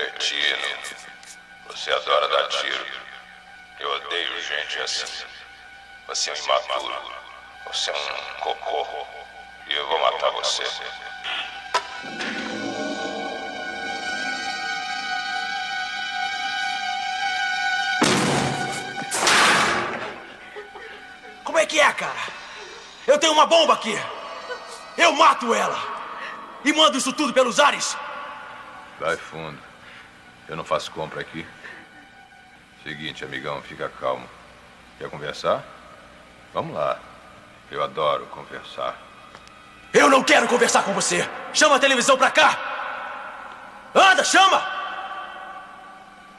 Cretino. Você adora dar tiro. Eu odeio gente assim. Você é um imaturo. Você é um cocô. E eu vou matar você. Como é que é, cara? Eu tenho uma bomba aqui. Eu mato ela. E mando isso tudo pelos ares. Vai fundo. Eu não faço compra aqui. Seguinte, amigão, fica calmo. Quer conversar? Vamos lá. Eu adoro conversar. Eu não quero conversar com você. Chama a televisão pra cá. Anda, chama!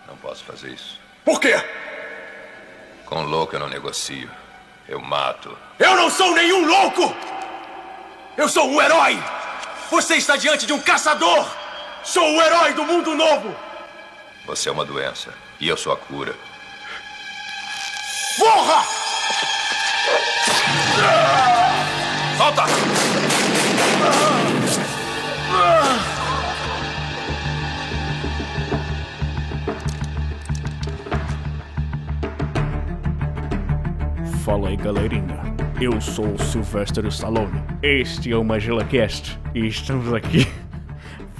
Não posso fazer isso. Por quê? Com louco eu não negocio. Eu mato. Eu não sou nenhum louco! Eu sou um herói! Você está diante de um caçador! Sou o herói do mundo novo! Você é uma doença. E eu sou a cura. Porra! Solta! Fala aí, galerinha. Eu sou o Sylvester Stallone. Este é o MagilaCast e estamos aqui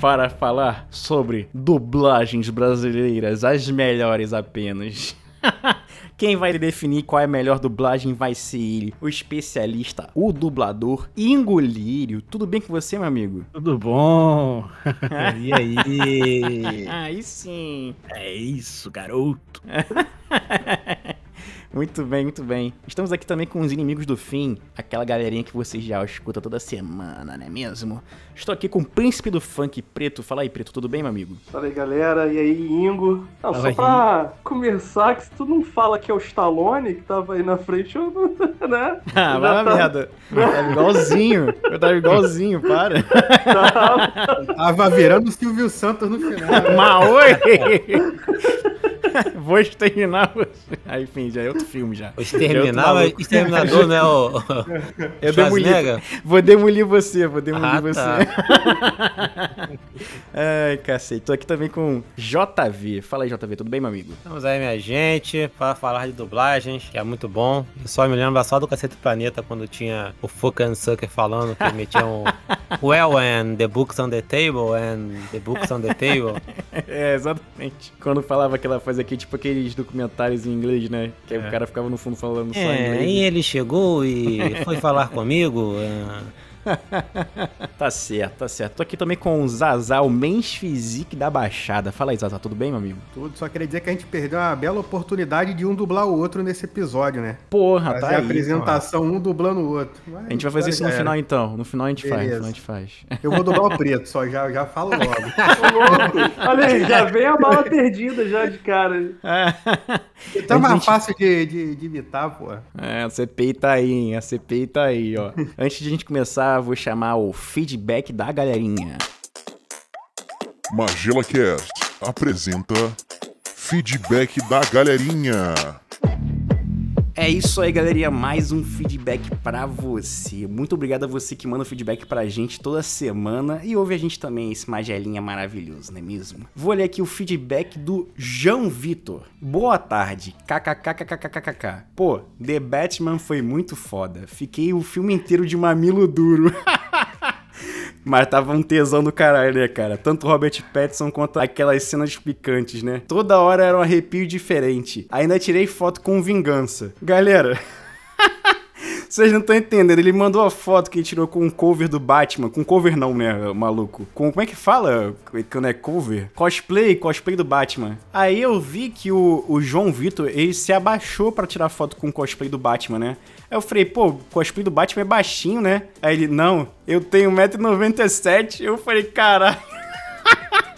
para falar sobre dublagens brasileiras, as melhores apenas. Quem vai definir qual é a melhor dublagem vai ser ele, o especialista, o dublador Ingo Lírio. Tudo bem com você, meu amigo? Tudo bom? e aí? Aí sim. É isso, garoto. Muito bem, muito bem. Estamos aqui também com os inimigos do fim, aquela galerinha que você já escuta toda semana, não é mesmo? Estou aqui com o príncipe do funk preto. Fala aí, preto, tudo bem, meu amigo? Fala aí, galera. E aí, Ingo? Não, Fala só aí. pra começar, que se tu não fala que é o Stallone que tava aí na frente, eu não. né? Ah, vai a tá- merda. Eu tava igualzinho. Eu tava igualzinho, para. tá- Tava virando o Silvio Santos no final. né? Mas oi! Vou exterminar você. Aí, enfim, já é filme já. O exterminador, né? O, Eu demolir. Vou demolir você, vou demolir Ah, você. tá. Ai, cacete. Tô aqui também com JV. Fala aí, JV, tudo bem, meu amigo? Estamos aí, minha gente, para falar de dublagens, que é muito bom. Eu só me lembro só do Cacete do Planeta, quando tinha o Fucking Sucker falando que metiam Well, and the books on the table, and the books on the table. É, exatamente. Quando falava aquela coisa aqui, tipo aqueles documentários em inglês, né? Que aí o cara ficava no fundo falando só em É, inglês. e ele chegou e foi falar comigo. é, Tá certo, tá certo. Tô aqui também com o Zazá, o Mens Physique da Baixada. Fala aí, Zazá, tudo bem, meu amigo? Tudo, só queria dizer que a gente perdeu uma bela oportunidade de um dublar o outro nesse episódio, né? Porra, Fazer tá a aí. apresentação, um dublando o outro. Mas A gente vai fazer isso no já final era. então. No final a gente faz, no Beleza. final a gente faz. Eu vou dublar o preto, só já, já falo logo. Louco. Olha aí, já vem a bala perdida já de cara. Tá mais fácil de, de, de imitar, pô. É, a CPI tá aí, hein? A CPI tá aí, ó. Antes de a gente começar, vou chamar o feedback da galerinha. MagilaCast apresenta Feedback da Galerinha. É isso aí, galerinha. Mais um feedback pra você. Muito obrigado a você que manda feedback pra gente toda semana e ouve a gente também, esse magelinha maravilhoso, não é mesmo? Vou ler aqui o feedback do João Vitor. Boa tarde. KKKKKKKK. Pô, The Batman foi muito foda. Fiquei o filme inteiro de mamilo duro. Mas tava um tesão do caralho, né, cara? Tanto Robert Pattinson quanto aquelas cenas picantes, né? Toda hora era um arrepio diferente. Ainda tirei foto com vingança. Galera. Vocês não estão entendendo. Ele mandou a foto que ele tirou com um cover do Batman. Com cover não, né, maluco? Com, como é que fala quando é cover? Cosplay, cosplay do Batman. Aí eu vi que o, o João Vitor, ele se abaixou pra tirar foto com o cosplay do Batman, né? Aí eu falei, pô, o cosplay do Batman é baixinho, né? Aí ele, não, eu tenho 1,97m. Eu falei, caralho.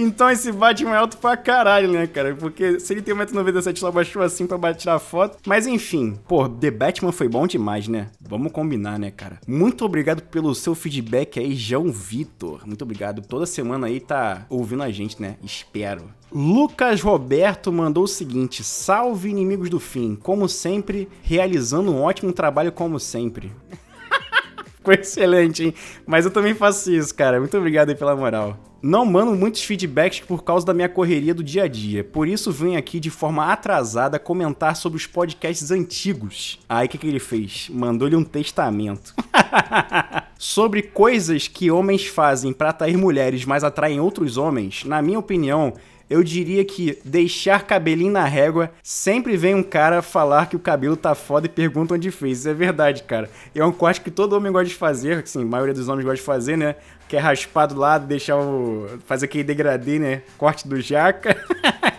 Então esse Batman é alto pra caralho, né, cara? Porque se ele tem 1,97m, só baixou assim pra tirar foto. Mas enfim, pô, The Batman foi bom demais, né? Vamos combinar, né, cara? Muito obrigado pelo seu feedback aí, João Vitor. Muito obrigado. Toda semana aí tá ouvindo a gente, né? Espero. Lucas Roberto mandou o seguinte: Salve inimigos do fim. Como sempre, realizando um ótimo trabalho, como sempre. Ficou excelente, hein? Mas eu também faço isso, cara. Muito obrigado aí pela moral. Não mando muitos feedbacks por causa da minha correria do dia a dia. Por isso venho aqui de forma atrasada comentar sobre os podcasts antigos. Aí o que, que ele fez? Mandou-lhe um testamento. sobre coisas que homens fazem para atrair mulheres, mas atraem outros homens. Na minha opinião, eu diria que deixar cabelinho na régua, sempre vem um cara falar que o cabelo tá foda e pergunta onde fez. Isso é verdade, cara. É um corte que todo homem gosta de fazer, assim, a maioria dos homens gosta de fazer, né? Que é raspar do lado, deixar o. fazer aquele degradê, né? Corte do jaca.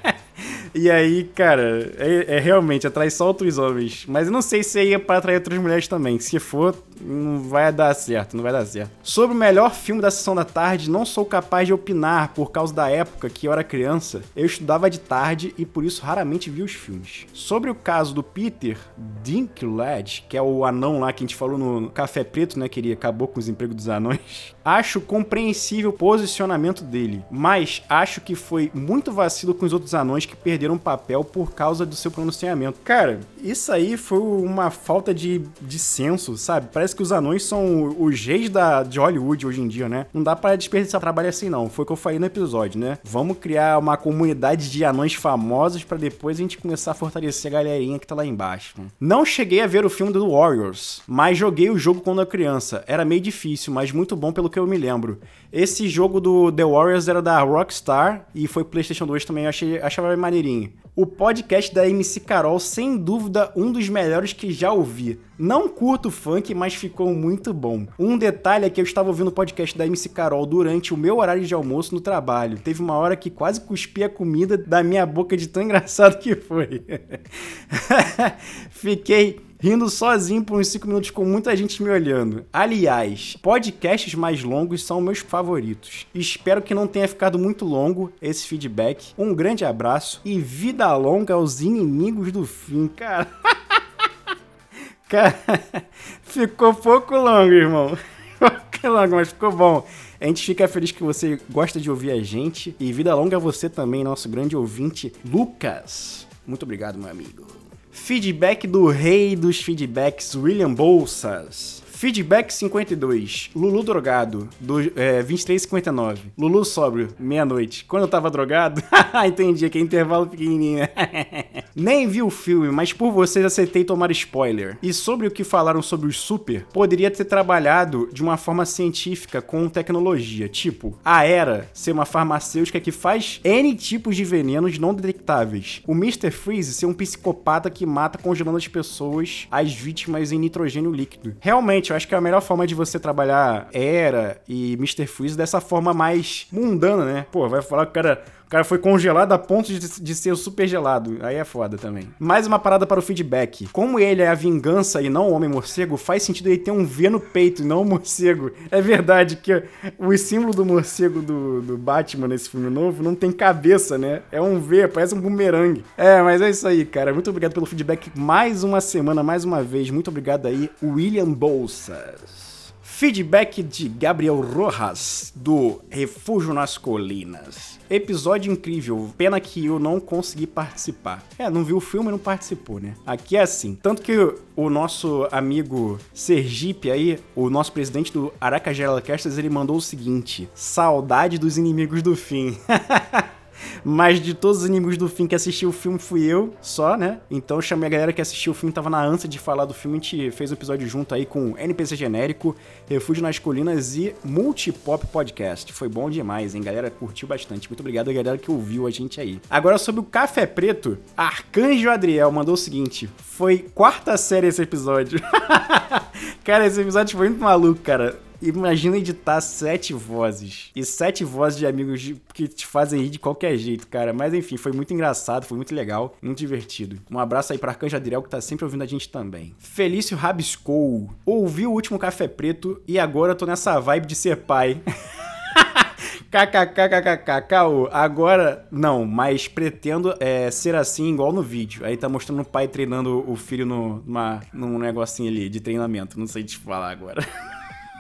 E aí, cara, é, é, realmente atrai só outros homens. Mas eu não sei se é para atrair outras mulheres também. Se for, não vai dar certo, não vai dar certo. Sobre o melhor filme da sessão da tarde, não sou capaz de opinar por causa da época que eu era criança. Eu estudava de tarde e por isso raramente vi os filmes. Sobre o caso do Peter Dinklage, que é o anão lá que a gente falou no Café Preto, né, que ele acabou com os empregos dos anões. Acho compreensível o posicionamento dele, mas acho que foi muito vacilo com os outros anões que perderam papel por causa do seu pronunciamento. Cara, isso aí foi uma falta de, de senso, sabe? Parece que os anões são os reis da, de Hollywood hoje em dia, né? Não dá para desperdiçar trabalho assim, não. Foi o que eu falei no episódio, né? Vamos criar uma comunidade de anões famosos para depois a gente começar a fortalecer a galerinha que tá lá embaixo. Não cheguei a ver o filme do Warriors, mas joguei o jogo quando era criança. Era meio difícil, mas muito bom pelo que eu me lembro. Esse jogo do The Warriors era da Rockstar e foi PlayStation 2 também, eu achei, achava maneirinho. O podcast da MC Carol, sem dúvida, um dos melhores que já ouvi. Não curto funk, mas ficou muito bom. Um detalhe é que eu estava ouvindo o podcast da MC Carol durante o meu horário de almoço no trabalho. Teve uma hora que quase cuspi a comida da minha boca de tão engraçado que foi. Fiquei rindo sozinho por uns 5 minutos com muita gente me olhando. Aliás, podcasts mais longos são meus favoritos. Espero que não tenha ficado muito longo esse feedback. Um grande abraço e vida longa aos inimigos do fim, cara. cara, ficou pouco longo, irmão. Ficou longo, mas ficou bom. A gente fica feliz que você gosta de ouvir a gente. E vida longa a você também, nosso grande ouvinte, Lucas. Muito obrigado, meu amigo. Feedback do rei dos feedbacks, William Bolsas. Feedback 52. Lulu drogado, do é, 23,59. Lulu sóbrio, meia-noite. Quando eu tava drogado, entendi, que é intervalo pequenininho. Nem vi o filme, mas por vocês aceitei tomar spoiler. E sobre o que falaram sobre os super, poderia ter trabalhado de uma forma científica com tecnologia, tipo a Era ser uma farmacêutica que faz N tipos de venenos não detectáveis. O Mr. Freeze ser um psicopata que mata congelando as pessoas, as vítimas em nitrogênio líquido. Realmente, eu acho que a melhor forma de você trabalhar Era e Mr. Freeze dessa forma mais mundana, né? Pô, vai falar que o cara o cara foi congelado a ponto de, de ser super gelado. Aí é foda também. Mais uma parada para o feedback. Como ele é a vingança e não o homem morcego, faz sentido ele ter um V no peito e não um morcego. É verdade que o símbolo do morcego do, do Batman nesse filme novo não tem cabeça, né? É um V, parece um bumerangue. É, mas é isso aí, cara. Muito obrigado pelo feedback mais uma semana, mais uma vez. Muito obrigado aí, William Bolsas. Feedback de Gabriel Rojas, do Refúgio nas Colinas. Episódio incrível. Pena que eu não consegui participar. É, não viu o filme e não participou, né? Aqui é assim. Tanto que o nosso amigo Sergipe aí, o nosso presidente do Aracajela Casters, ele mandou o seguinte: Saudade dos inimigos do fim. Mas de todos os inimigos do fim que assistiu o filme fui eu, só, né? Então eu chamei a galera que assistiu o filme, tava na ânsia de falar do filme. A gente fez um episódio junto aí com NPC Genérico, Refúgio nas Colinas e Multipop Podcast. Foi bom demais, hein? Galera curtiu bastante. Muito obrigado a galera que ouviu a gente aí. Agora sobre o Café Preto, Arcanjo Adriel mandou o seguinte: foi quarta série esse episódio. cara, esse episódio foi muito maluco, cara. Imagina editar sete vozes. E sete vozes de amigos que te fazem rir de qualquer jeito, cara. Mas enfim, foi muito engraçado, foi muito legal, muito divertido. Um abraço aí pra Arcanjo Adriel, que tá sempre ouvindo a gente também. Felício Rabiscou. Ouvi o último Café Preto e agora tô nessa vibe de ser pai. KKKKKK, agora não, mas pretendo é, ser assim igual no vídeo. Aí tá mostrando o pai treinando o filho no, numa, num negocinho ali de treinamento. Não sei te falar agora.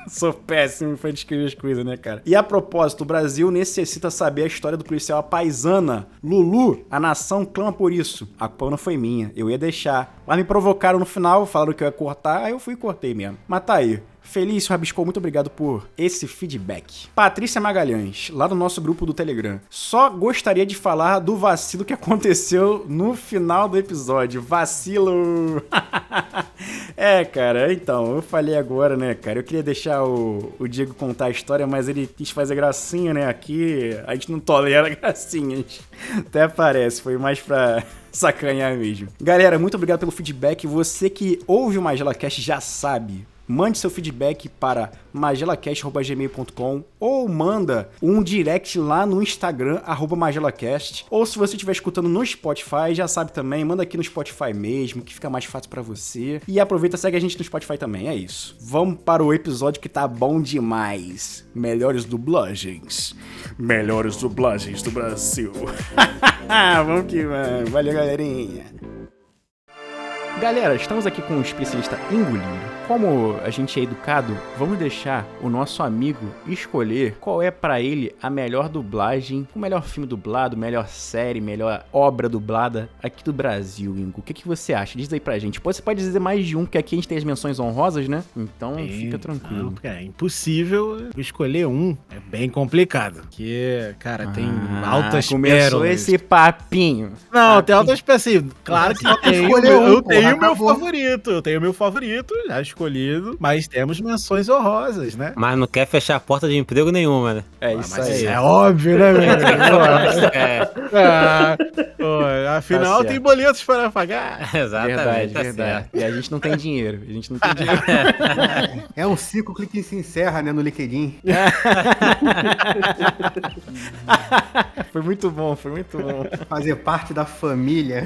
Sou péssimo pra descrever as coisas, né, cara? E a propósito, o Brasil necessita saber a história do policial paisana. Lulu, a nação clama por isso. A culpa não foi minha, eu ia deixar. Mas me provocaram no final, falaram que eu ia cortar, aí eu fui e cortei mesmo. Mas tá aí. Felício Rabiscou, muito obrigado por esse feedback. Patrícia Magalhães, lá no nosso grupo do Telegram. Só gostaria de falar do vacilo que aconteceu no final do episódio. Vacilo! é, cara, então, eu falei agora, né, cara? Eu queria deixar o, o Diego contar a história, mas ele quis fazer gracinha, né? Aqui a gente não tolera gracinhas. Até parece, foi mais pra sacanhar mesmo. Galera, muito obrigado pelo feedback. Você que ouve o Magela Cast já sabe mande seu feedback para magelacast.gmail.com ou manda um direct lá no Instagram, arroba magelacast. Ou se você estiver escutando no Spotify, já sabe também, manda aqui no Spotify mesmo, que fica mais fácil para você. E aproveita, segue a gente no Spotify também, é isso. Vamos para o episódio que tá bom demais. Melhores dublagens. Melhores dublagens do Brasil. vamos que vamos. Valeu, galerinha. Galera, estamos aqui com o especialista Engolindo. Como a gente é educado, vamos deixar o nosso amigo escolher qual é para ele a melhor dublagem, o melhor filme dublado, melhor série, melhor obra dublada aqui do Brasil, Ingo. O que, que você acha? Diz aí pra gente. Você pode dizer mais de um, porque aqui a gente tem as menções honrosas, né? Então fica tranquilo. Não, é impossível escolher um. É bem complicado. Porque, cara, tem Ah, altas Começou pérolas. esse papinho. Não, tem altas pérolas. Claro que eu tenho, Escolher eu tenho porra, meu favorito. Eu tenho meu favorito, já escolhido. Mas temos menções honrosas, né? Mas não quer fechar a porta de emprego nenhuma, né? É Ah, isso mas aí. é óbvio, né, meu? É, Ah, pô, afinal, certo. tem boletos para pagar. exatamente, Verdade, tá verdade. certo. E a gente não tem dinheiro. A gente não tem dinheiro. É um ciclo que se encerra, né, no LinkedIn. foi muito bom, foi muito bom. Fazer parte da família.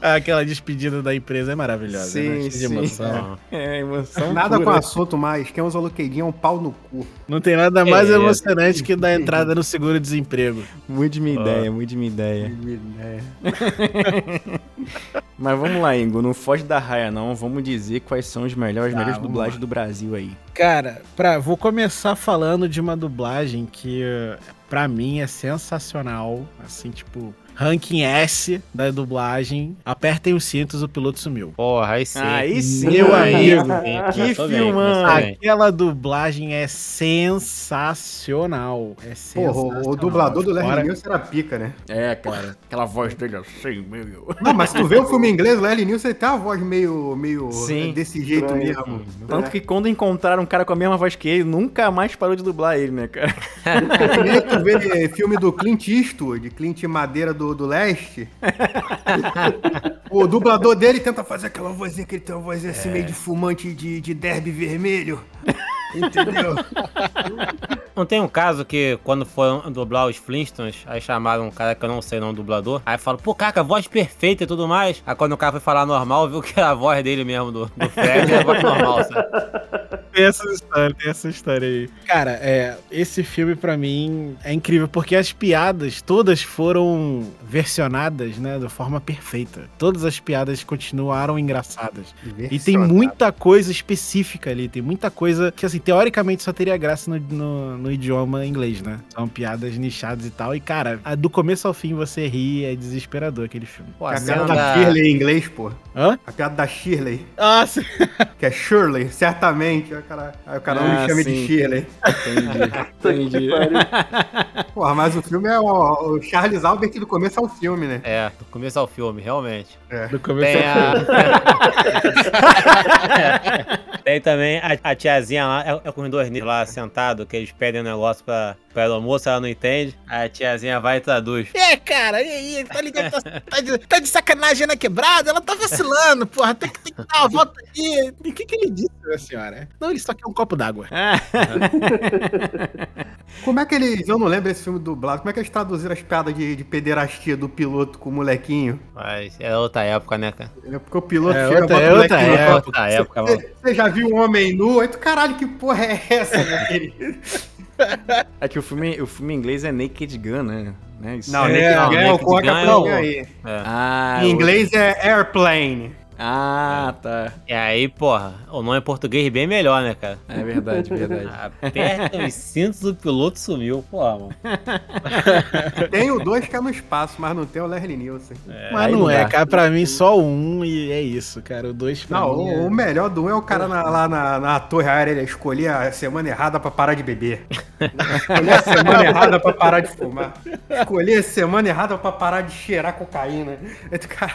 Aquela despedida da empresa é maravilhosa, né? Cheia de emoção. É, emoção Nada pura. com assunto mais. Quem usa o LinkedIn é um pau no cu. Não tem nada mais É. emocionante que dar entrada no seguro-desemprego. Muito de minha ideia, muito de minha ideia. Mas vamos lá, Ingo, não foge da raia não, vamos dizer quais são os melhores, Tá, melhores dublagens lá. do Brasil aí. Cara, pra, vou começar falando de uma dublagem que, pra mim, é sensacional. Assim, tipo, ranking S da dublagem. Apertem os cintos, o piloto sumiu. Porra, aí sim. Aí sim, Meu amigo, Sim, que filmão. Aquela dublagem é sensacional. É sensacional. Porra, o, dublador do Fora- Larry Nilsson era pica, né? É, cara, aquela voz dele assim, meu. Não, mas se tu vê o filme em inglês, o Larry Nilsson ele tem uma voz meio, meio Sim. desse jeito mesmo. Tanto que quando encontraram um cara com a mesma voz que ele, nunca mais parou de dublar ele, né, cara? Tu vê filme do Clint Eastwood, Clint Madeira do, do Leste. o dublador dele tenta fazer aquela vozinha que ele tem uma vozinha assim meio de fumante de, de derby vermelho. Entendeu? Não tem um caso que quando foram dublar os Flintstones, aí chamaram um cara que eu não sei o nome do dublador, aí falaram, pô, cara, voz perfeita e tudo mais. Aí quando o cara foi falar normal, viu que era a voz dele mesmo, do, do Fred, era a voz normal, sabe? Tem essa história, tem essa história aí. Cara, é, esse filme pra mim é incrível porque as piadas todas foram versionadas, né, de forma perfeita. Todas as piadas continuaram engraçadas. E tem muita coisa específica ali, tem muita coisa que, assim, teoricamente só teria graça no, no, no idioma inglês, né? São piadas nichadas e tal. E, cara, a- do começo ao fim você ri, é desesperador aquele filme. Pô, a A cena piada da da... Shirley em inglês, pô. Hã? A piada da Shirley, Ah, sim. que é Shirley, certamente. Aí o cara, o cara Ah, me chama sim. de Shirley. Entendi. Entendi. Porra, mas o filme é o, o Charles Albert do começo ao filme, né? É, do começo ao filme, realmente. Do começo Tem ao a... Tem também a, a tiazinha lá, é, é com os dois negros lá sentado, que eles pedem um negócio pra, pra ela almoço, ela não entende. Aí a tiazinha vai e traduz. É, cara, e aí, tá ligado? Tá, tá de, tá de sacanagem na quebrada? Ela tá vacilando, porra. Tem que, tem que dar uma volta aí. O que, que ele disse, minha senhora? Não, ele só quer um copo d'água. Como é que eles. Eu não lembro esse filme dublado. Como é que eles traduziram as piadas de, de pederastia do piloto com o molequinho? Mas é outra época, né, cara? É porque o piloto É chega outra- é outra no É outra época, mano. Você você já viu um homem nu? Aí tu, caralho, que porra é essa, meu querido? É que o filme, o filme em inglês é Naked Gun, né? Isso Não, é... Naked não, Gun é o Naked Coca Gun é aí. Ah, Em inglês é Airplane. Ah, tá. E aí, porra, o nome em português bem melhor, né, cara? É verdade, verdade. Aperta os cintos, o piloto sumiu, porra, mano. Tem o dois que é no espaço, mas não tem o Leslie Nielsen. Mas aí não não é, dá. cara. Pra mim, só o um e é isso, cara. O dois pra Não, mim o, é... o melhor do um é o cara na- lá na, na torre aérea, ele escolher a semana errada pra parar de beber. Escolher a semana errada pra parar de fumar. Escolher a semana errada pra parar de cheirar cocaína. Cara,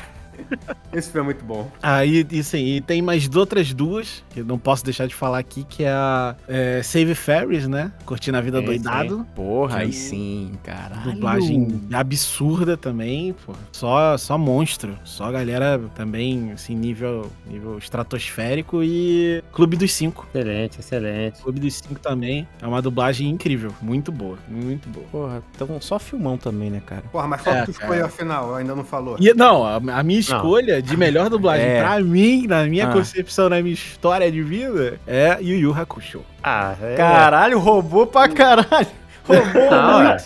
esse filme é muito bom. Aí, e sim, e tem mais outras duas, que eu não posso deixar de falar aqui, que é a é, Save Ferris, né? Curtindo a Vida Sim, Doidado. Porra, aí sim, caralho. Dublagem absurda também, pô. Só, só monstro. Só galera também, assim, nível, nível estratosférico e Clube dos Cinco. Excelente, excelente. Clube dos Cinco também é uma dublagem incrível. Muito boa, muito boa. Porra, então só filmão também, né, cara? Porra, mas qual É, que cara. escolheu afinal? Ainda não falou. E, não, a, a minha escolha de melhor dublagem É. pra mim, na minha Ah. concepção, na minha história de vida, é Yu Yu Hakusho. Ah, é. Caralho, roubou pra caralho. Roubou Não, muito.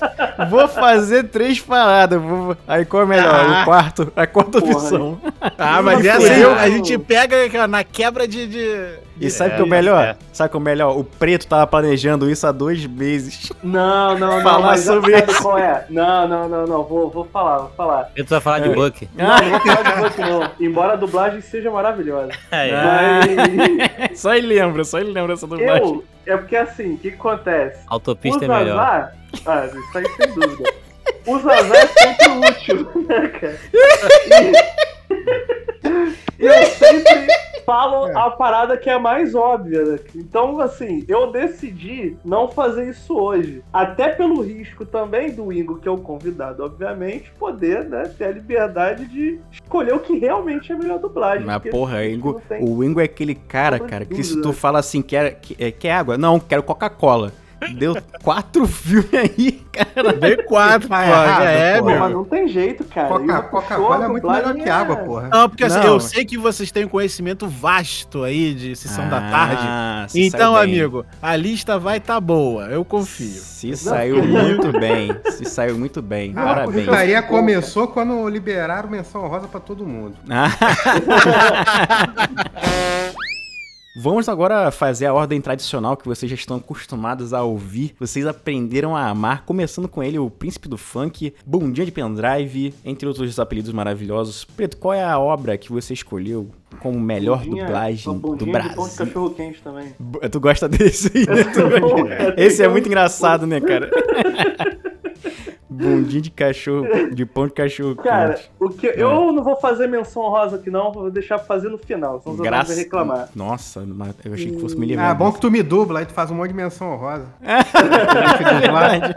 Vou fazer três paradas. Vou... Aí qual é melhor? Ah. O quarto, a quarta Porra, opção. Ah, mas essa fudeu. aí a gente pega na quebra de. de- E sabe o É, que é o melhor? é. Sabe o que é o melhor? O preto tava planejando isso há dois meses. Não, não, não. Falar sobre isso. qual é? Não, não, não, não. Vou, vou falar, vou falar. Eu tu vai falar de Buck. Não, não vou falar de Buck, não. Embora a dublagem seja maravilhosa. É, é. Mas Só ele lembra, só ele lembra essa dublagem. eu. É porque assim, o que, que acontece? Autopista o é melhor. Zazá. Ah, isso aí sem dúvida. O Zazá é sempre útil, né, cara? E, e eu sempre falo É. a parada que é a mais óbvia, né? Então, assim, eu decidi não fazer isso hoje. Até pelo risco também do Ingo, que é o convidado, obviamente, poder, né, ter a liberdade de escolher o que realmente é a melhor dublagem. Mas porra, Ingo, tem- o Ingo é aquele cara, cara, que se tu fala assim, quer, quer, quer água? Não, quero Coca-Cola. Deu quatro filmes aí, cara. D4, Tá pô, errado, é, meu. mas não tem jeito, cara. Coca- Coca-Cola puxou, é a muito melhor que é- água, porra. Não, porque assim, Não. eu sei que vocês têm um conhecimento vasto aí de sessão da tarde. Ah, se Então, amigo, a lista vai tá boa, eu confio. Se saiu muito bem. Se saiu muito bem. A Parabéns. putaria começou quando liberaram menção rosa pra todo mundo. Vamos agora fazer a ordem tradicional que vocês já estão acostumados a ouvir. Vocês aprenderam a amar, começando com ele, o príncipe do funk, Bundinha de Pendrive, entre outros apelidos maravilhosos. Preto, qual é a obra que você escolheu como melhor Bundinha- dublagem do bundinha de pão de Brasil? cachorro quente também. Tu gosta desse aí, né? Tu gosta- Esse é muito engraçado, né, cara? Bundinha de cachorro, de pão de cachorro Cara, quente. o que eu não vou fazer menção rosa aqui não, vou deixar pra fazer no final, senão os Graças... vai reclamar. Nossa, mas eu achei que fosse me livrar. Ah, bom que tu me dubla, aí tu faz um monte de menção honrosa. Verdade.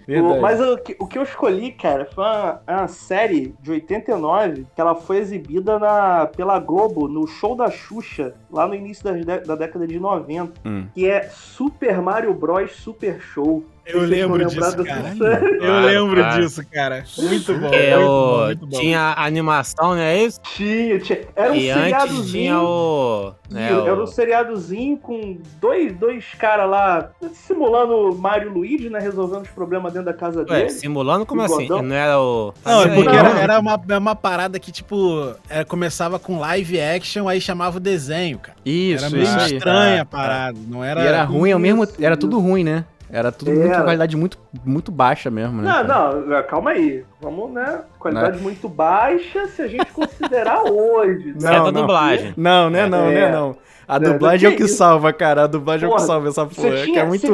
Verdade. O- mas o que, o que eu escolhi, cara, foi uma, uma série de 89 que ela foi exibida na, pela Globo no show da Xuxa, lá no início das dé- da década de 90, Hum. que é Super Mario Bros. Super Show. Eu lembro disso, cara. Eu lembro disso, cara. Muito bom. É muito bom, muito bom. Tinha animação, não é isso? Tinha, tinha. Era um e antes seriadozinho. tinha o. Era o... um seriadozinho com dois, dois caras lá simulando Mario e Luigi, né? Resolvendo os problemas dentro da casa Ué, dele. simulando como assim? Não era o. Não, é Fazia porque era, era uma, era uma parada que, tipo, é, começava com live action, aí chamava o desenho, cara. Isso, Era meio isso aí. estranha a parada. Não era. E era ruim ao mesmo Era tudo ruim, né? Era tudo muito Era. qualidade muito, muito baixa mesmo, né? Não, cara? não, calma aí. Vamos, né? Qualidade muito baixa se a gente considerar hoje. Certo a dublagem. Não, né, não, É. né, não. A É, dublagem é o que que isso? salva, cara. A dublagem é o que Porra, salva essa porra. que tinha- é muito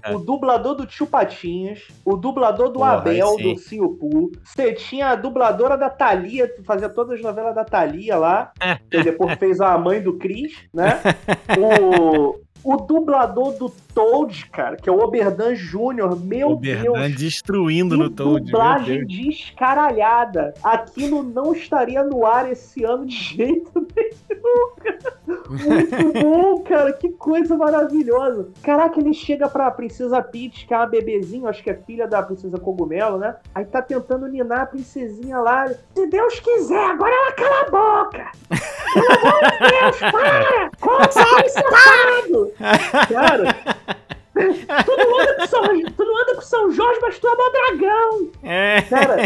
cara. O dublador do Tio Patinhas, o dublador do Porra, Abel, sim. do Sinhopu. Você tinha a dubladora da Thalia, que fazia todas as novelas da Thalia lá. É. que depois fez a mãe do Cris, né? O, o dublador do Toad, cara, que é o Oberdan Júnior. Meu O Berdan Deus. destruindo no Toad. dublagem descaralhada. Aquilo não estaria no ar esse ano de jeito nenhum. Muito bom, cara. Que coisa maravilhosa. Caraca, ele chega pra Princesa Peach, que é uma bebezinha, acho que é filha da Princesa Cogumelo, né? Aí tá tentando ninar a princesinha lá. Se Deus quiser, agora ela cala a boca. Pelo amor de Deus, para! Console safado! Cara... Tu não, anda com São, tu não anda com São Jorge, mas tu é dragão! É. Cara,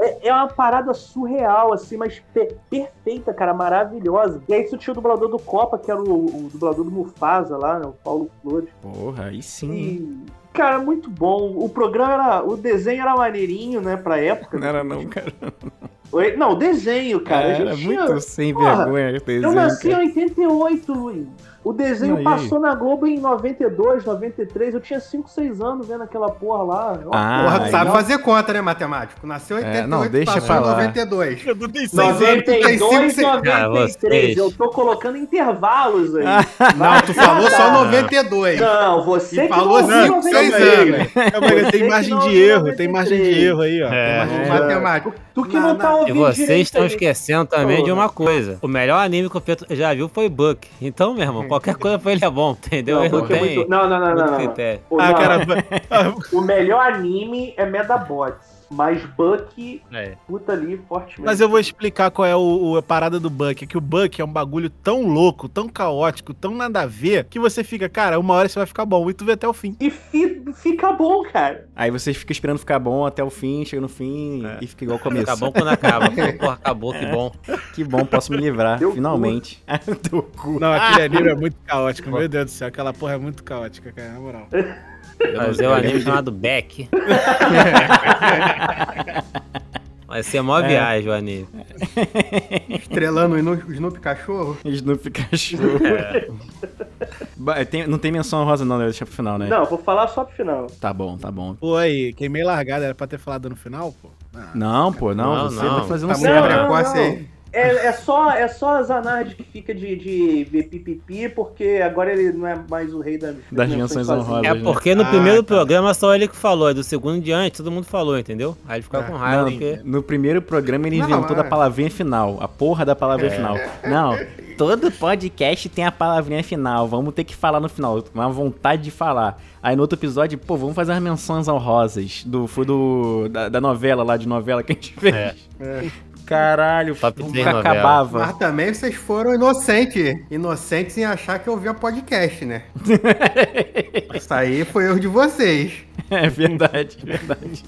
é, é uma parada surreal, assim, mas per- perfeita, cara, maravilhosa. E aí tu tinha o dublador do Copa, que era o, o dublador do Mufasa lá, né, o Paulo Flores. Porra, aí sim. E, cara, muito bom. O programa era. O desenho era maneirinho, né, pra época. Não era não, cara. Não, o desenho, cara. Era tinha- muito sem Porra, vergonha esse desenho, Eu nasci em cara. 88, Luiz. O desenho Não, e passou na Globo em 92, 93. Eu tinha 5, 6 anos vendo aquela porra lá. Ó, Ah, Porra, tu sabe não. fazer conta, né, matemático? Nasceu em É, 88, não, deixa passou pra em lá. 92. Eu não tenho seis 92, seis- 93. vocês. Eu tô colocando intervalos aí. Não, tu falou só 92. Não, você E que falou não ouviu cinco, seis 93. anos. Calma tem margem não de erro, tem margem de 93. erro aí, ó. Tem É. margem de erro. matemático. Tu que não na- tá E ouvindo vocês direito estão esquecendo também de uma coisa. O melhor anime que o Pedro já viu foi Buck. Então, meu irmão, qualquer coisa pra ele é bom, entendeu? Não, não é tem muito- não, não, não, não, não. Ah, cara, O melhor anime é Medabots. Mas Buck, É. puta ali, fortemente. Mas eu vou explicar qual é o, o- a parada do Buck. É que o Buck é um bagulho tão louco, tão caótico, tão nada a ver, que você fica, cara, uma hora você vai ficar bom e tu vê até o fim. E fi- fica bom, cara. Aí você fica esperando ficar bom até o fim, chega no fim e fica igual ao começo. Fica bom quando acaba. Porra, acabou, que bom. Que bom, posso me livrar, Deu finalmente. Deu cu. Não, aquele anime é muito caótico, meu Deus do céu. Aquela porra é muito caótica, cara, na moral. Fazer um anime chamado Beck. Vai ser mó viagem o anime. Estrelando o Snoopy cachorro. Snoopy cachorro. Ba- tem- não tem menção rosa não, né? Deixa pro final, né? Não, vou falar só pro final. Tá bom, tá bom. Pô, aí, queimei largada, era pra ter falado no final, pô. Ah. Não, pô, não, Não, você não. tá fazendo Tá certo. muito precoce aí. É, é só, é só a Zanardi que fica de, de pipipi, porque agora ele não é mais o rei da- Das menções honrosas. É né? porque no Ah, primeiro tá. programa só ele que falou, é do segundo em diante todo mundo falou, entendeu? Aí ele fica com raiva Não, porque... no primeiro programa ele Não, inventou da é. palavrinha final. A porra da palavrinha final. Não, todo podcast tem a palavrinha final. Vamos ter que falar no final. Uma vontade de falar. Aí no outro episódio, pô, vamos fazer as menções honrosas. Do, do, da, da novela lá, de novela que a gente fez. É. Caralho, Top nunca 10 novela. acabava. Mas também vocês foram inocentes. Inocentes em achar que eu via podcast, né? Isso aí foi erro de vocês. É verdade, verdade.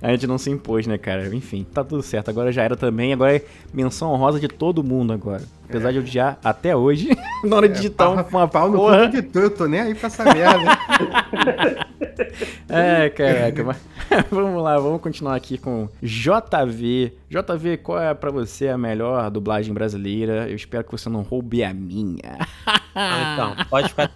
A gente não se impôs, né, cara? Enfim, tá tudo certo. Agora já era também. Agora é menção honrosa de todo mundo agora. Apesar de eu odiar até hoje, na hora de digitar um- uma pau no porra. de tu, eu tô nem aí pra essa merda. É, caraca. mas- vamos lá, vamos continuar aqui com JV. JV, qual é pra você a melhor dublagem brasileira? Eu espero que você não roube a minha. Então, pode ficar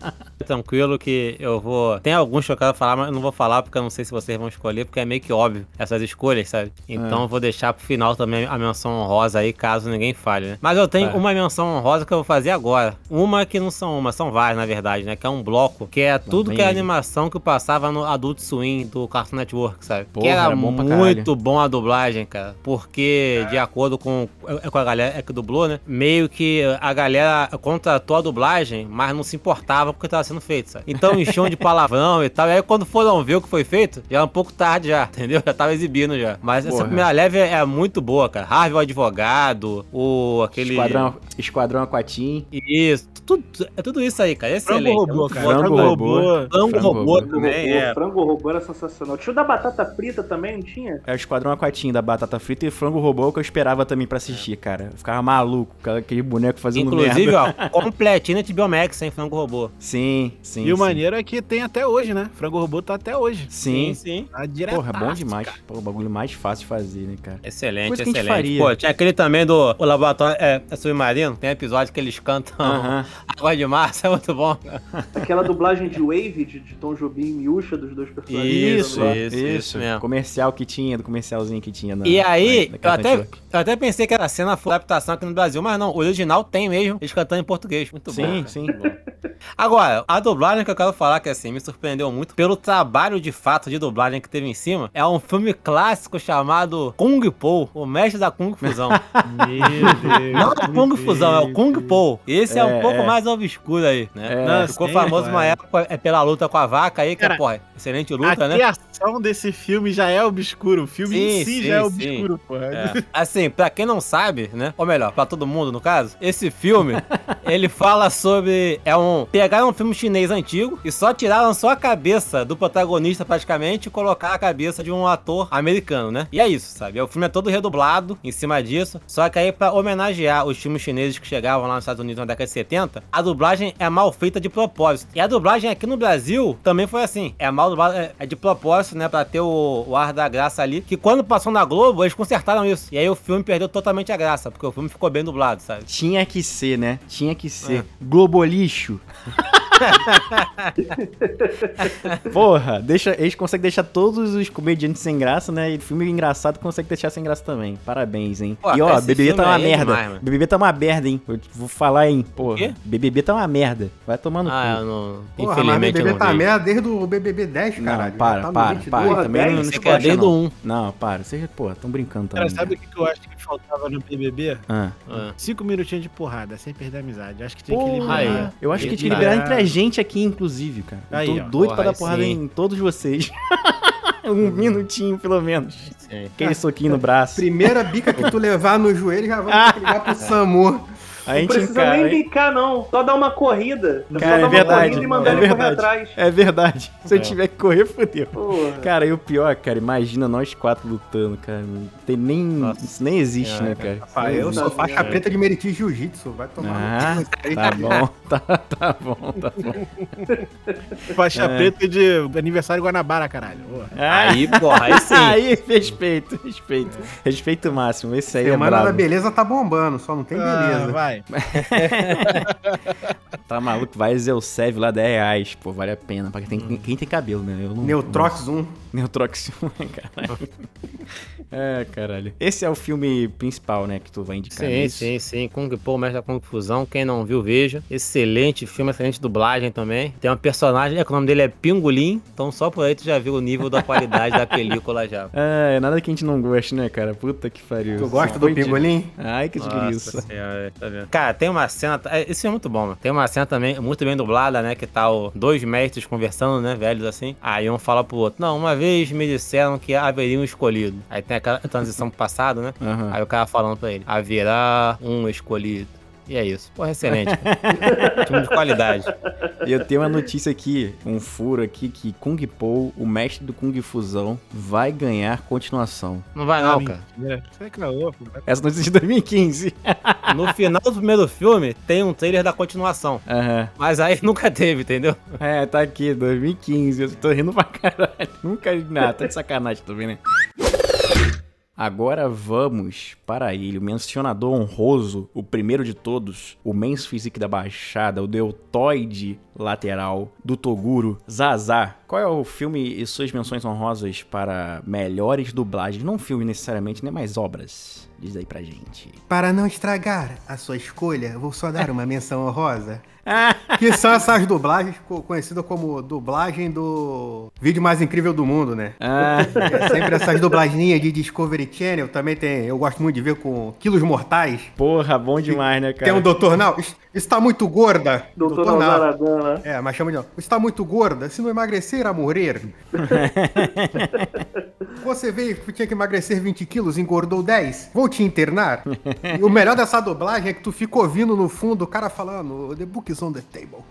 tranquilo que eu vou. Tem alguns que eu quero falar, mas não vou falar porque eu não sei se vocês vão escolher, porque é meio que óbvio essas escolhas, sabe? Então eu vou deixar pro final também a menção honrosa aí, caso ninguém fale, né? Mas eu tenho Tá. uma menção honrosa que eu vou fazer agora. Uma que não são uma, são várias, na verdade, né? Que é um bloco, que é tudo que é animação que passava no Adult Swim do Cartoon Network, sabe? Porra, que era, era bom muito bom a dublagem, cara. Porque, de acordo com, é com a galera que dublou, né? Meio que a galera contratou a dublagem, mas não se importava porque tava sendo feito, sabe? Então enchiam de palavrão e tal. E aí quando foram ver o que foi feito, já era um pouco tarde já, entendeu? Já tava exibindo já. Mas essa Porra. primeira leve é, é muito boa, cara. Harvey o advogado, o aquele. Esquadrão, Esquadrão Aquatim. Isso, tudo, é tudo isso aí, cara. Excelente. Frango é robô, cara. Frango Frango robô. Frango robô robô. também, o é. frango robô era sensacional. Tinha o da batata frita também, não tinha? É o Esquadrão Aquatim da Batata Frita e Frango Robô que eu esperava também pra assistir, cara. Eu ficava maluco aquele boneco fazendo Inclusive, merda. ó, completinho de Biomax, hein, frango robô. Sim, sim. E o sim. maneiro é que tem até hoje, né? Frango robô tá até hoje. Sim. sim. Tá direto. Porra, bom demais. Pô, o bagulho mais fácil de fazer, né, cara? Excelente, Coisa que a gente excelente. faria. Pô, tinha aquele também do o Laboratório é, é Submarino, tem episódio que eles cantam Aham. Água de Março, é muito bom. Aquela dublagem de Wave, de, de Tom Jobim e Miúcha, dos dois personagens. Isso, isso, Isso, isso mesmo. Comercial que tinha, do comercialzinho que tinha. Na, E aí, na- eu naquela até, eu até pensei que era cena foi adaptação aqui no Brasil, mas não, o original tem mesmo, eles cantando em português. Muito bom. Sim, cara, sim. bom. Agora, a dublagem que eu quero falar, que assim, me surpreendeu muito pelo trabalho de fato de dublagem que teve em cima, é um filme clássico chamado Kung Po, o mestre da Kung Fusão. Meu Deus. Não é o Kung Fusão, é o Kung Po. Esse é, um É, pouco é. mais obscuro aí, né? É. Não, Ficou sim, famoso uma época é pela luta com a vaca aí, que é, Cara, porra, excelente A luta, né? criação desse filme já é obscuro. O filme em Sim, si sim, já é sim. obscuro, porra. É. Assim, pra quem não sabe, né? Ou melhor, pra todo mundo no caso, esse filme, Ele fala sobre. É um. Pegaram um filme chinês antigo e só tiraram só a cabeça do protagonista, praticamente, e colocar a cabeça de um ator americano, né? E é isso, sabe? O filme é todo redublado em cima disso. Só que aí, pra homenagear os filmes chineses que chegavam lá nos Estados Unidos na década de 70, a dublagem é mal feita de propósito. E a dublagem aqui no Brasil também foi assim. É mal dublada, é- é de propósito, né? Pra ter o, o ar da graça ali. Que quando passou na Globo, eles consertaram isso. E aí o filme perdeu totalmente a graça, porque o filme ficou bem dublado, sabe? Tinha que ser, né? Tinha que ser. Globolixo. Porra, deixa, eles conseguem deixar todos os comediantes sem graça, né? E filme engraçado consegue deixar sem graça também. Parabéns, hein? Pô, e ó, BBB tá uma é merda. demais. BBB tá uma merda, hein? Eu vou falar, hein? Porra. quê? BBB tá uma merda. Vai tomar no Ah, cu. eu não. Porra, mas BBB não tá merda desde o BBB 10, Não, caralho. Já para, tá para, 22. para. Porra, Também não, não não. um. Não, para. Vocês, pô, tão brincando Cara, também. sabe o que que eu acho que faltava no BBB? Ah. Ah. Cinco minutinhos de porrada, sem perder a amizade. Acho que tinha que Porra, liberar. Aí, eu acho que tinha que liberar entre a gente aqui, inclusive, cara. Eu Aí, tô ó. doido Porra, pra dar porrada sim. em todos vocês. um minutinho, pelo menos. Sim. Aquele soquinho no braço. Primeira bica que tu levar no joelho, já vamos que ligar pro SAMU. A Não precisa encara, nem hein? bicar, não. Só dar uma corrida. Cara, é só dar uma verdade. corrida e mandar É ele correr verdade. atrás. É verdade. Se eu É. tiver que correr, fodeu. Cara, e o pior, cara, imagina nós quatro lutando, cara. Não tem nem. Nossa. Isso nem existe, É, né, cara? Pai, eu sou faixa preta de Meriti Jiu-Jitsu. Vai tomar Ah, tá bom, tá, tá bom, tá bom. Faixa É. preta de aniversário Guanabara, caralho. Porra. Aí, porra, aí sim. Aí, respeito, respeito. Respeito máximo. Esse aí é Semana da brabo. beleza tá bombando, só não tem Ah, beleza. Vai. Tá maluco? Vai Zelsev lá 10 reais. Pô, vale a pena. Pra quem tem, quem tem cabelo, né? Eu não. Neutrox 1. Neutrox 1, caralho. É, caralho. Esse é o filme principal, né? Que tu vai indicar. não é Sim, isso? sim, sim. Kung Po, Mestre da Kung Fusão. Quem não viu, veja. Excelente filme, excelente dublagem também. Tem um personagem, é o nome dele é Pingolim, então só por aí tu já viu o nível da qualidade da película já. Ah, é nada que a gente não goste, né, cara? Puta que pariu. Tu gosta Só do pingolim? Ai, que desgraça. senhora, tá Cara, tem uma cena. é, filme é muito bom, mano. Tem uma cena também muito bem dublada, né? Que tá o, dois mestres conversando, né? Velhos assim. Aí um fala pro outro: Não, uma vez me disseram que haveria um escolhido. Aí tem aquela transição pro passado, né? Aham. Aí o cara falando pra ele: Haverá um escolhido. E é isso. Porra, excelente. cara. filme de qualidade. E eu tenho uma notícia aqui, um furo aqui, que Kung Po, o mestre do Kung Fusão, vai ganhar continuação. Não vai Ah, não, cara. mentira. Você que não ouve, né? Essa notícia de 2015. No final do primeiro filme, tem um trailer da continuação. Aham. Mas aí nunca teve, entendeu? É, tá aqui, 2015. Eu tô rindo pra caralho. Nunca. Nada, tá de sacanagem também, né? Agora vamos para ele, o mencionador honroso, o primeiro de todos, o Men's Physique da Baixada, o deltoide lateral do Toguro, Zazá. Qual é o filme e suas menções honrosas para melhores dublagens? Não filme necessariamente, né? Mas obras. Diz aí pra gente. Para não estragar a sua escolha, vou só dar uma menção honrosa. que são essas dublagens co- conhecidas como dublagem do vídeo mais incrível do mundo, né? Ah, É sempre essas dublaginhas de Discovery Channel. Também tem, eu gosto muito de ver com Quilos Mortais. porra, bom demais, né, cara? Tem um doutor Não. Isso está muito gorda. Doutor Não. Alzaradã, né? É, mas chama de não. Está muito gorda. Se não emagrecer, a morrer. Você veio que tinha que emagrecer 20 quilos, engordou 10. Vou te internar. E o melhor dessa dublagem é que tu fica ouvindo no fundo o cara falando: The book is on the table.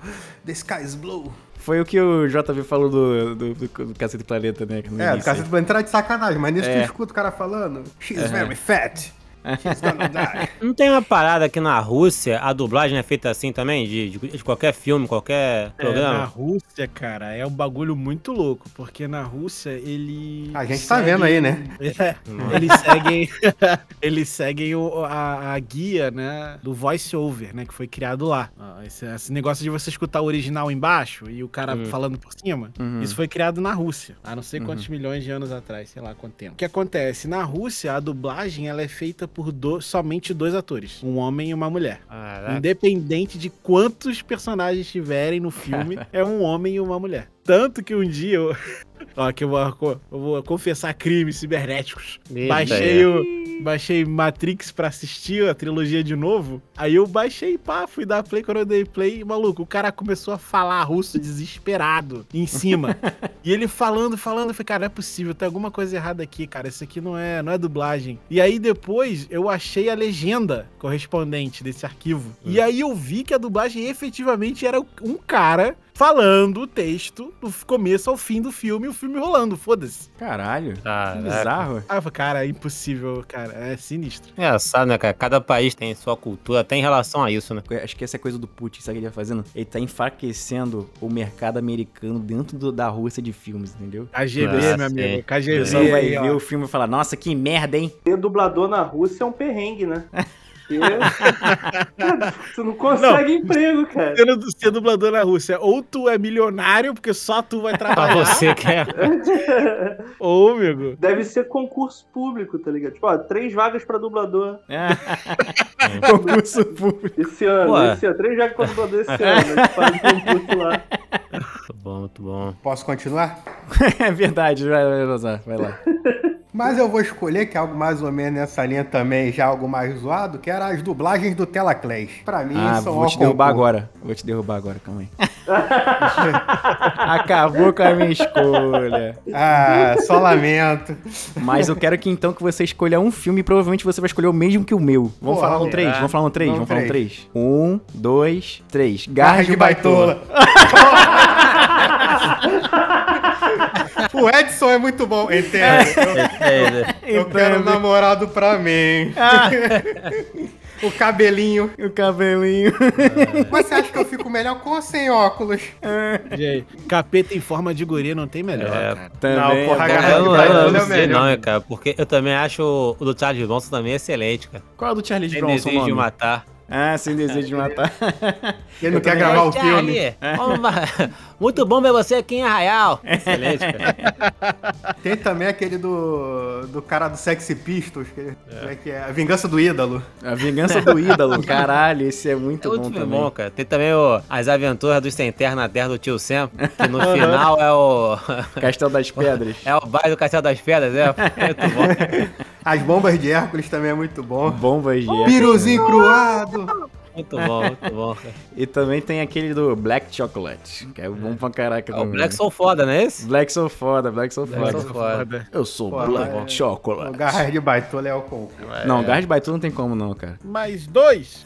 The sky is blue. Foi o que o JV falou do, do, do, do Cacete Planeta, né? É, o início. cara vai entrar de sacanagem, mas nesse É. tu escuta o cara falando: She's very fat. Não tem uma parada aqui na Rússia, a dublagem é feita assim também? De, de, de qualquer filme, qualquer É, na programa? Rússia, cara, é um bagulho muito louco, porque na Rússia ele. A gente tá vendo aí, né? É, eles seguem, eles seguem o- a, a guia, né, do voice over, né, que foi criado lá. Ah, Esse, esse negócio de você escutar o original embaixo e o cara Uhum. falando por cima, Uhum. isso foi criado na Rússia, há não sei quantos milhões de anos atrás, sei lá quanto tempo. O que acontece? Na Rússia, a dublagem ela é feita por do- somente dois atores, um homem e uma mulher. Caraca. Independente de quantos personagens tiverem no filme, é um homem e uma mulher. Tanto que um dia eu, Ó, que eu vou, eu vou confessar crimes cibernéticos. Eita, baixei é. o. Baixei Matrix pra assistir a trilogia de novo. Aí eu baixei, pá, fui dar play. Quando eu dei play, maluco, o cara começou a falar russo desesperado em cima. e ele falando, falando, eu falei, cara, não é possível, tem alguma coisa errada aqui, cara. Isso aqui não é, não é dublagem. E aí depois eu achei a legenda correspondente desse arquivo. E aí eu vi que a dublagem efetivamente era um cara falando o texto do começo ao fim do filme, o filme rolando, foda-se. Caralho. Que Caraca. bizarro. Aí eu falei, cara, é impossível, cara, é sinistro. Engraçado, né, cara? Cada país tem sua cultura, até em relação a isso, né? Acho que essa é coisa do Putin, sabe o que ele tá fazendo? Ele tá enfraquecendo o mercado americano dentro do- da Rússia de filmes, entendeu? KGB, Ah, meu sim. amigo, O KGB. pessoal vai aí, ó. ver o filme e falar, nossa, que merda, hein? Ser dublador na Rússia é um perrengue, né? Porque tu não consegue emprego, cara. Sendo, ser dublador na Rússia, ou tu é milionário, porque só tu vai Pra trabalhar, você que é. ou, amigo, Deve ser concurso público, tá ligado? Tipo, ó, três vagas pra dublador Concurso público. esse ano. Ué. Esse ano. Três vagas pra dublador esse ano. A gente faz um concurso lá. Muito bom, muito bom. Posso continuar? É verdade, vai, vai, vai lá. Mas eu vou escolher, que é algo mais ou menos nessa linha também, já algo mais zoado, que era as dublagens do Telaclass. Pra mim, Ah, são vou ó te derrubar concurso. agora. Vou te derrubar agora, calma aí. Acabou com a minha escolha. Ah, só lamento. Mas eu quero que então que você escolha um filme e provavelmente você vai escolher o mesmo que o meu. Vamos Pô, falar vamos 3? lá. Vamos falar no 3? Vamos, falar no três. 3? Um, dois, três. Garra de baitola. o Edson é muito bom, entendo. É, Eu, eu quero um namorado pra mim. o cabelinho. O cabelinho. Mas você acha que eu fico melhor com ou sem óculos? gente, capeta em forma de guri não tem melhor, É. cara. Também. Não, porra, é eu, de não, eu é não o sei melhor. não, é, cara, porque eu também acho o do Charles Bronson também excelente, cara. Qual é o do Charlie Tem Bronson? desejo de nome? matar. Ah, sem desejo de matar. Ele não quer gravar o filme. Vamos lá. Muito bom ver você aqui em Arraial. Excelente, cara. Tem também aquele do, do cara do Sexy Pistols, que como é. que é? A Vingança do Ídolo. A vingança do ídolo. Caralho, esse é muito É bom também. bom, cara. Tem também o As Aventuras dos Sem Terra na Terra do Tio Sam, que no final é o. Castelo das Pedras. É o baile do Castelo das Pedras, é. Muito bom. As bombas de Hércules também é muito bom. Bombas de Piruzinho cruado. Muito bom, muito bom, cara. E também tem aquele do Black Chocolate, que é bom pra caraca. É, o. Black Soul foda, não é esse? Black sou foda, Black sou Black foda. Soul foda. Eu sou Pô, Black é- O Chocolate. Garras de Baitola é o. Não, Gás de Baitu não tem como não, cara. Mais dois.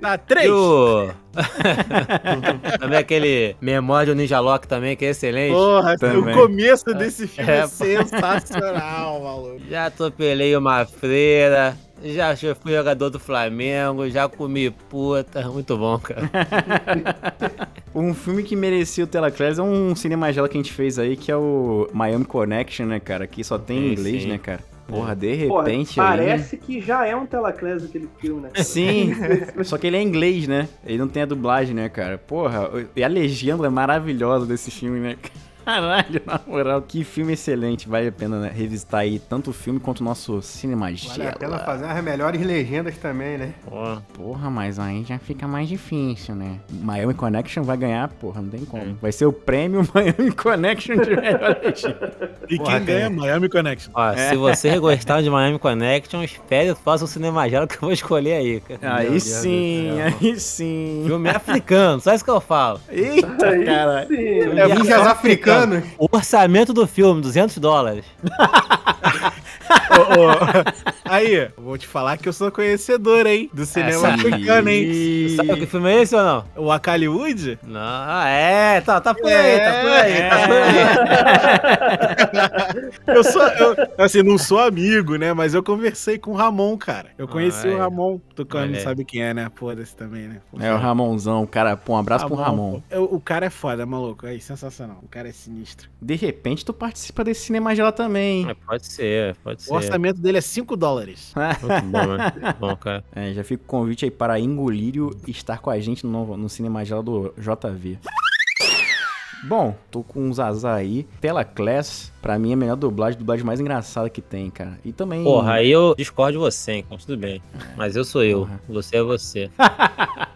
Dá três. E o... também aquele Memória do Ninja Lock também, que é excelente. Porra, Também. o começo desse filme é, É, sensacional, maluco. Já atropelei uma freira, já fui jogador do Flamengo, já comi puta. Muito bom, cara. Um filme que merecia o Telaclass é um cinemagela que a gente fez aí, que é o Miami Connection, né, cara? Que só tem em Sim, inglês, sim. né, cara? Porra, de Porra, repente aí... parece que já é um Telaclass aquele filme, né? Sim, só que ele é inglês, né? Ele não tem a dublagem, né, cara? Porra, e a legenda é maravilhosa desse filme, né? Caralho, na moral, que filme excelente. Vale a pena né, revisitar aí tanto o filme quanto o nosso cinemagela. Vale a pena fazer as melhores legendas também, né? Pô. Porra, mas aí já fica mais difícil, né? Miami Connection vai ganhar, porra, não tem como. Vai ser o prêmio Miami Connection de melhor legenda. E Porra, quem ganha? tem. Miami Connection. Ó, se vocês gostaram de Miami Connection, espere e faça o cinemagelo que eu vou escolher aí, cara. Aí Deus sim, aí sim. Filme africano, só isso que eu falo. Eita, Aí cara. sim. É Ninjas O orçamento do filme, 200 dólares. Ô, ô, Aí, vou te falar que eu sou conhecedor, hein? Do cinema Essa- africano, hein? Sabe que filme é esse ou não? O Akaliwood? Não, ah, é, tá, tá por aí, tá por aí, É, tá por aí. Eu sou, eu, assim, não sou amigo, né? Mas eu conversei com o Ramon, cara. Eu conheci o. Ramon. Tu não Olha aí. sabe quem é, né? Foda-se também, né? Pô, É o Ramonzão, cara. Pô, um abraço pro Ramon. Eu- O cara é foda, maluco. É sensacional. O cara é sinistro. De repente tu participa desse cinemagela também, É, hein? pode ser, pode ser. O orçamento dele é 5 dólares. Muito bom, né? Muito bom, cara. É, já fica o convite aí para Engolírio estar com a gente no, no cinemagela do JV. Bom, tô com uns azar aí. Tela Class, pra mim, é a melhor dublagem, dublagem mais engraçada que tem, cara. E também. Porra, aí eu discordo de você, hein, tudo bem. Mas eu sou eu, Porra. você é você.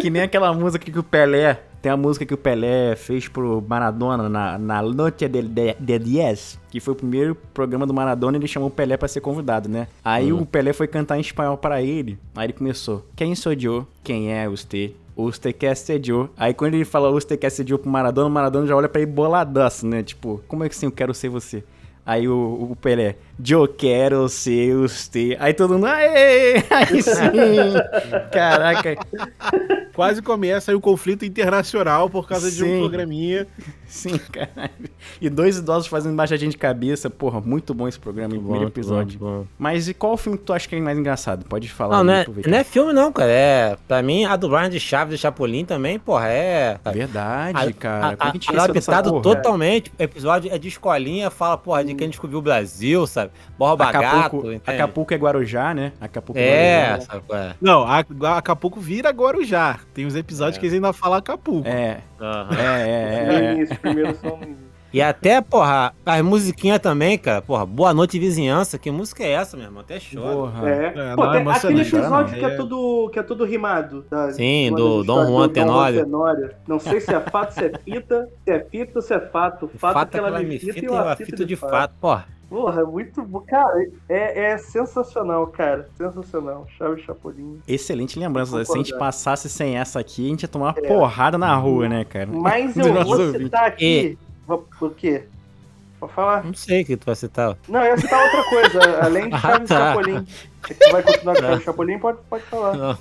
Que nem aquela música que o Pelé Tem a música que o Pelé fez pro Maradona na, na Noche de, de, de Diez, que foi o primeiro programa do Maradona e ele chamou o Pelé pra ser convidado, né? Aí o Pelé foi cantar em espanhol pra ele. Aí ele começou: Quem sou eu? Quem é você? Usted quer. Aí quando ele fala Usted quer Joe pro Maradona, o Maradona já olha pra ele boladaço, né? Tipo, como é que assim eu quero ser você? Aí o, o Pelé, eu quero ser você. Aí todo mundo, aê! Aí sim! Caraca, Quase começa aí o conflito internacional por causa de Sim. um programinha. sim, caralho. E dois idosos fazendo baixadinha de cabeça. Porra, muito bom esse programa, em primeiro episódio. Bom, bom. Mas e qual filme que tu acha que é mais engraçado? Pode falar. Não, aí, não é, não é filme não, cara. É, pra mim, a dublagem de Chaves e Chapolin também, porra, é... Verdade, A- cara. a- é a gente a- porra? totalmente. O episódio é de escolinha, fala, porra, de quem descobriu o Brasil, sabe? Borba Gato, Acapulco? Acapulco é Guarujá, né? Acapulco É, Guarujá. sabe é? Não, a, a Acapulco vira Guarujá. Tem uns episódios que eles ainda falam Acapulco. É, Aham. é, é, é, é. início, primeiro são. E até, porra, as musiquinhas também, cara. Porra, Boa Noite Vizinhança. Que música é essa, meu irmão? Até chora. Porra. É. É, Pô, não, tem é aquele episódio que é, É. tudo, que é tudo rimado. da- Sim, uma do Dom Juan do Tenório. Tenório. Não sei se é fato, se é fita, se é fita ou se é fato. O Fato, fato é que ela me fita e o a fita fita de fato. Porra, Porra, é muito bom. Cara, é, é sensacional, cara. Sensacional. Chave Chapolin. Excelente lembrança. Se a gente passasse sem essa aqui, a gente ia tomar uma porrada na rua, né, cara? Mas eu vou ouvintes. citar aqui. Vou- O quê? Pode falar? não sei o que tu vai citar. Não, eu ia citar outra coisa, além de Ah, Chaves tá. Chapolin. Você vai continuar com Chaves Chapolin? Pode, pode falar. Não.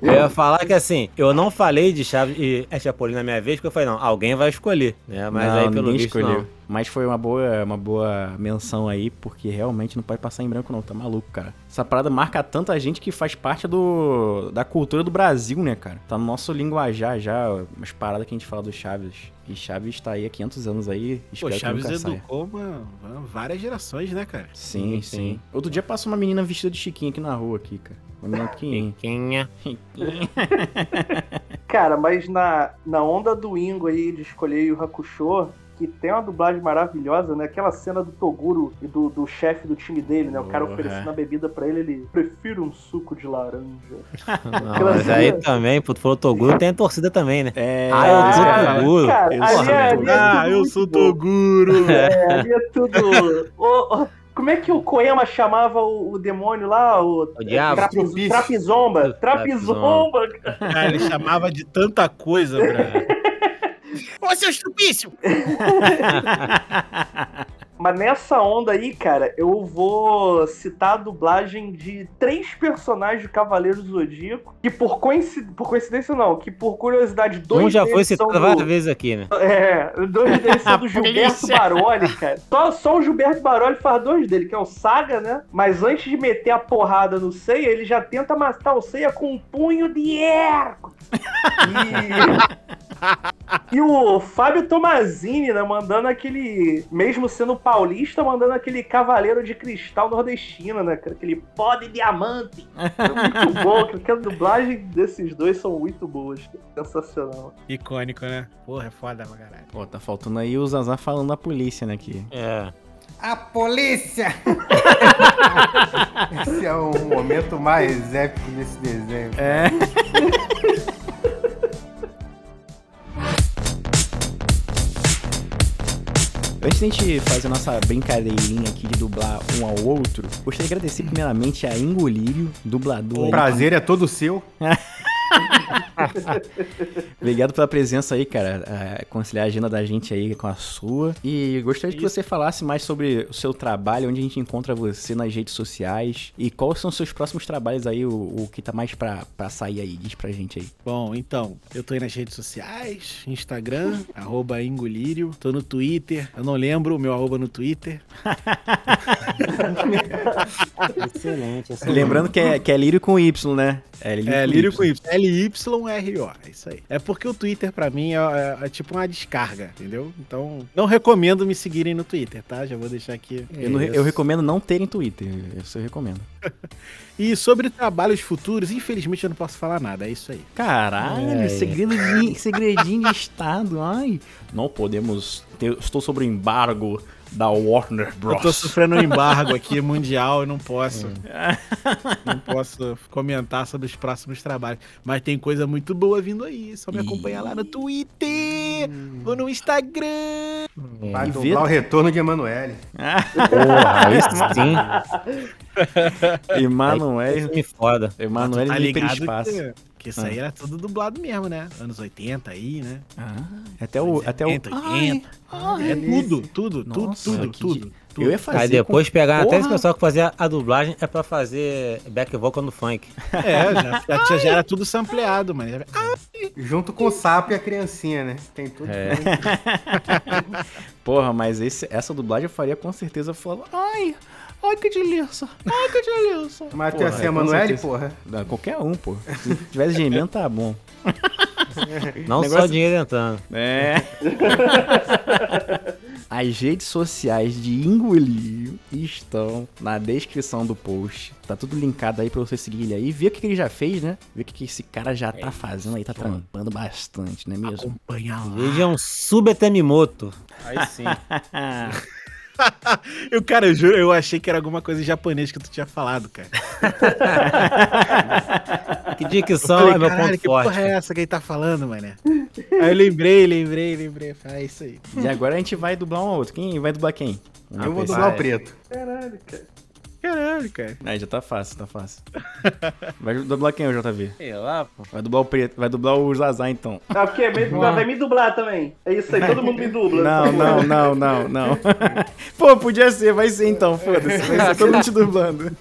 Eu ia falar que assim, eu não falei de Chaves e é Chapolin na minha vez, porque eu falei, não, alguém vai escolher, né? Mas não, aí pelo visto escolheu. não. Mas foi uma boa, uma boa menção aí, porque realmente não pode passar em branco não, tá maluco, cara. Essa parada marca tanta gente que faz parte do da cultura do Brasil, né, cara? Tá no nosso linguajar já, umas paradas que a gente fala do Chaves. E Chaves tá aí há 500 anos aí, Pô, Chaves educou uma, uma- várias gerações, né, cara? Sim, Sim, sim. Outro dia passou uma menina vestida de chiquinho aqui na rua aqui, cara. Uma menina pequenininha. Quinha. Cara, mas na, na onda do Ingo aí de escolher o Hakusho, que tem uma dublagem maravilhosa, né? Aquela cena do Toguro e do, do chefe do time dele, né? O cara Porra. oferecendo a bebida pra ele, ele prefiro um suco de laranja. Não, mas aí também, pô, tu falou Toguro, tem a torcida também, né? É, Ah, eu sou. Toguro. Cara, Eu sou é, é Ah, tudo eu sou. Toguro! É, ali é tudo. Ô, ô, como é que o Koema chamava o, o demônio lá? O, O diabo. Trapiz-. Trapizomba. Trapizomba. Cara, ele chamava de tanta coisa, pra... Ô, seu estupício! Mas nessa onda aí, cara, eu vou citar a dublagem de três personagens do Cavaleiro do Zodíaco, que por, coinci... por coincidência não, que por curiosidade, dois Um já deles foi são citado do... várias vezes aqui, né? É, dois deles são do Gilberto. Baroli, cara. Só, só o Gilberto Baroli faz dois dele, que é o Saga, né? Mas antes de meter a porrada no Seiya, ele já tenta matar o Seiya com um punho de erco. E... e o Fábio Tomazini, né, mandando aquele, mesmo sendo paulista, mandando aquele cavaleiro de cristal nordestino, né? Aquele pó de diamante. É muito bom, cara. A dublagem desses dois são muito boas. cara. Sensacional. Icônico, né? Porra, é foda pra caralho. Pô, tá faltando aí o Zazá falando da polícia, né, aqui. É. A polícia! Esse é o momento mais épico desse desenho. É. Antes da gente fazer a nossa brincadeirinha aqui de dublar um ao outro, gostaria de agradecer primeiramente a Ingolírio, dublador. O prazer é todo seu. Obrigado pela presença aí, cara. É, conciliar a agenda da gente aí com a sua. E gostaria que você falasse mais sobre o seu trabalho, onde a gente encontra você nas redes sociais e quais são os seus próximos trabalhos aí, o, o que tá mais pra, pra sair aí. Diz pra gente aí. Bom, então, eu tô aí nas redes sociais, Instagram, arroba Ingolírio, tô no Twitter, eu não lembro o meu arroba no Twitter. Excelente, excelente. Lembrando que é, que é lírio com Y, né? É lírio, É, com, Lírio y. com Y, L-Y-R-O, é isso aí. É porque o Twitter pra mim é, é- é tipo uma descarga, entendeu? Então, não recomendo me seguirem no Twitter, tá? Já vou deixar aqui. Eu, não- eu recomendo não terem Twitter. Isso eu recomendo. E sobre trabalhos futuros, infelizmente eu não posso falar nada, é isso aí. Caralho, É. segredo de, segredinho de estado. Ai, não podemos. ter- estou sobre embargo da Warner Eu tô Bros. sofrendo um embargo aqui mundial e não posso. não posso comentar sobre os próximos trabalhos. Mas tem coisa muito boa vindo aí. Só me acompanhar lá no Twitter ou no Instagram. Vai E o retorno de Emanuele. Porra, aí sim. Emanuel. Isso me foda. Emanuel tá ligado hiperespaço. que, que isso aí era tudo dublado mesmo, né? Anos 80 aí, né? Ah, até o. Até o 80, Ai, 80. É tudo, tudo, tudo, Nossa, tudo, que tudo. de- tudo. Eu ia fazer. Aí depois com- pegaram até esse pessoal que fazia a dublagem é pra fazer back vocal no funk. É, já, já, já era tudo sampleado, mano. Ah, Junto com o sapo e a criancinha, né? Tem tudo. É. Porra, mas esse, essa dublagem eu faria com certeza falando. Ai, ai que delícia. Ai que delícia. Mas ser é, a certeza. porra? Não, qualquer um, pô. Se tivesse gemendo, tá bom. Não Negócio- só dinheiro entrando. É. As redes sociais de Engolir estão na descrição do post. Tá tudo linkado aí pra você seguir ele aí. Ver o que, que ele já fez, né? Ver o que, que esse cara já tá fazendo aí. Tá trampando bastante, não é mesmo? acompanha lá. Veja um subetemimoto. Aí sim. Eu, cara, eu juro, eu achei que era alguma coisa em japonês que tu tinha falado, cara. Que dicção falei, é meu ponto que forte. porra é essa que ele tá falando, mané? Aí eu lembrei, lembrei, lembrei. Falei, ah, isso aí. E agora a gente vai dublar um outro. Quem vai dublar quem? Eu vou dublar o preto. Caralho, cara. Caralho, cara. Aí já tá fácil, tá fácil. Vai dublar quem, o JV? Sei lá, pô. Vai dublar o preto, vai dublar o Zazá então. Ah, porque me- vai me dublar também. É isso aí, todo mundo me dubla. Não, não, não, não, não. Pô, podia ser, vai ser então, foda-se. Vai ser todo mundo te dublando.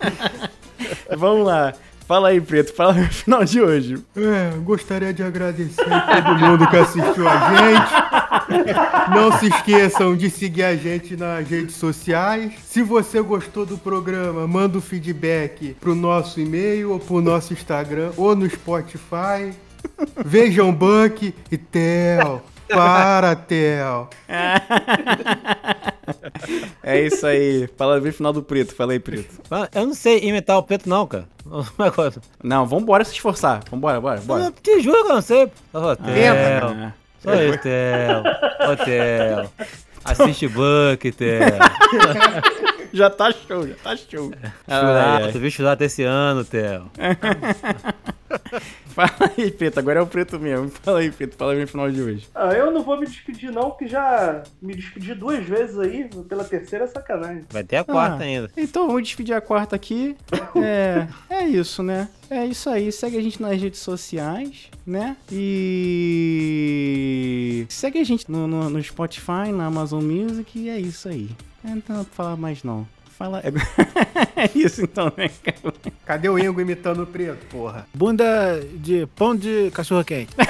Vamos lá. Fala aí, Preto, fala no final de hoje. É, gostaria de agradecer a todo mundo que assistiu a gente. Não se esqueçam de seguir a gente nas redes sociais. Se você gostou do programa, manda o feedback pro nosso e-mail ou pro nosso Instagram ou no Spotify. Vejam Buck e Theo. Para, Theo. É isso aí. Fala no final do Preto, fala aí, Preto. Ah, Eu não sei imitar o preto, não, cara. Eu- Não, vambora se esforçar. Vambora, bora, bora. Eu te juro que eu não sei. Ô, Theo. Ah, Só isso, Theo. Ô, Theo. Assiste Buck, Theo. já tá show, já tá show. Ai, ai. Churato, vi churato esse ano, Theo. Fala aí, Preto, agora é o Preto mesmo. Fala aí, Preto, fala aí no final de hoje. Ah, eu não vou me despedir não, porque já me despedi duas vezes aí, pela terceira é sacanagem. Vai ter a quarta Ah, ainda. Então vamos despedir a quarta aqui. É, é isso, né? É isso aí. Segue a gente nas redes sociais, né? E segue a gente no, no, no Spotify, na Amazon Music e é isso aí. É, Não tem nada pra falar mais não. Fala. É isso então, né, cara? Cadê o Ingo imitando o preto, porra? Bunda de pão de cachorro quente.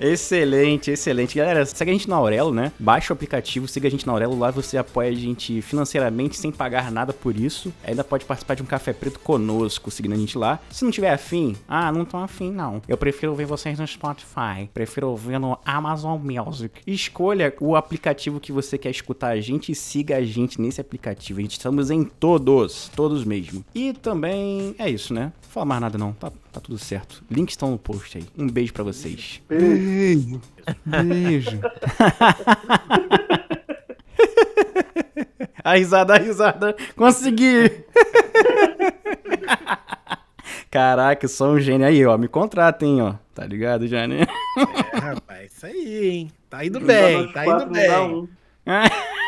Excelente, excelente. Galera, segue a gente na Aurelo, né? Baixa o aplicativo, siga a gente na Aurelo. Lá você apoia a gente financeiramente sem pagar nada por isso. Ainda pode participar de um café preto conosco, seguindo a gente lá. Se não tiver afim, ah, não tô afim não. Eu prefiro ver vocês no Spotify. Prefiro ouvir no Amazon Music. Escolha o aplicativo que você quer escutar a gente e siga a gente nesse aplicativo. A gente estamos em todos, todos mesmo. E também é isso, né? Não fala mais nada não, tá, tá tudo certo. Links estão no post aí. Um beijo pra vocês. Beijo. Beijo. a risada, a risada. Consegui. Caraca, eu sou um gênio aí, ó. Me contratem, ó. Tá ligado, já, né? É, rapaz, isso aí, hein? Tá indo bem, tá indo bem.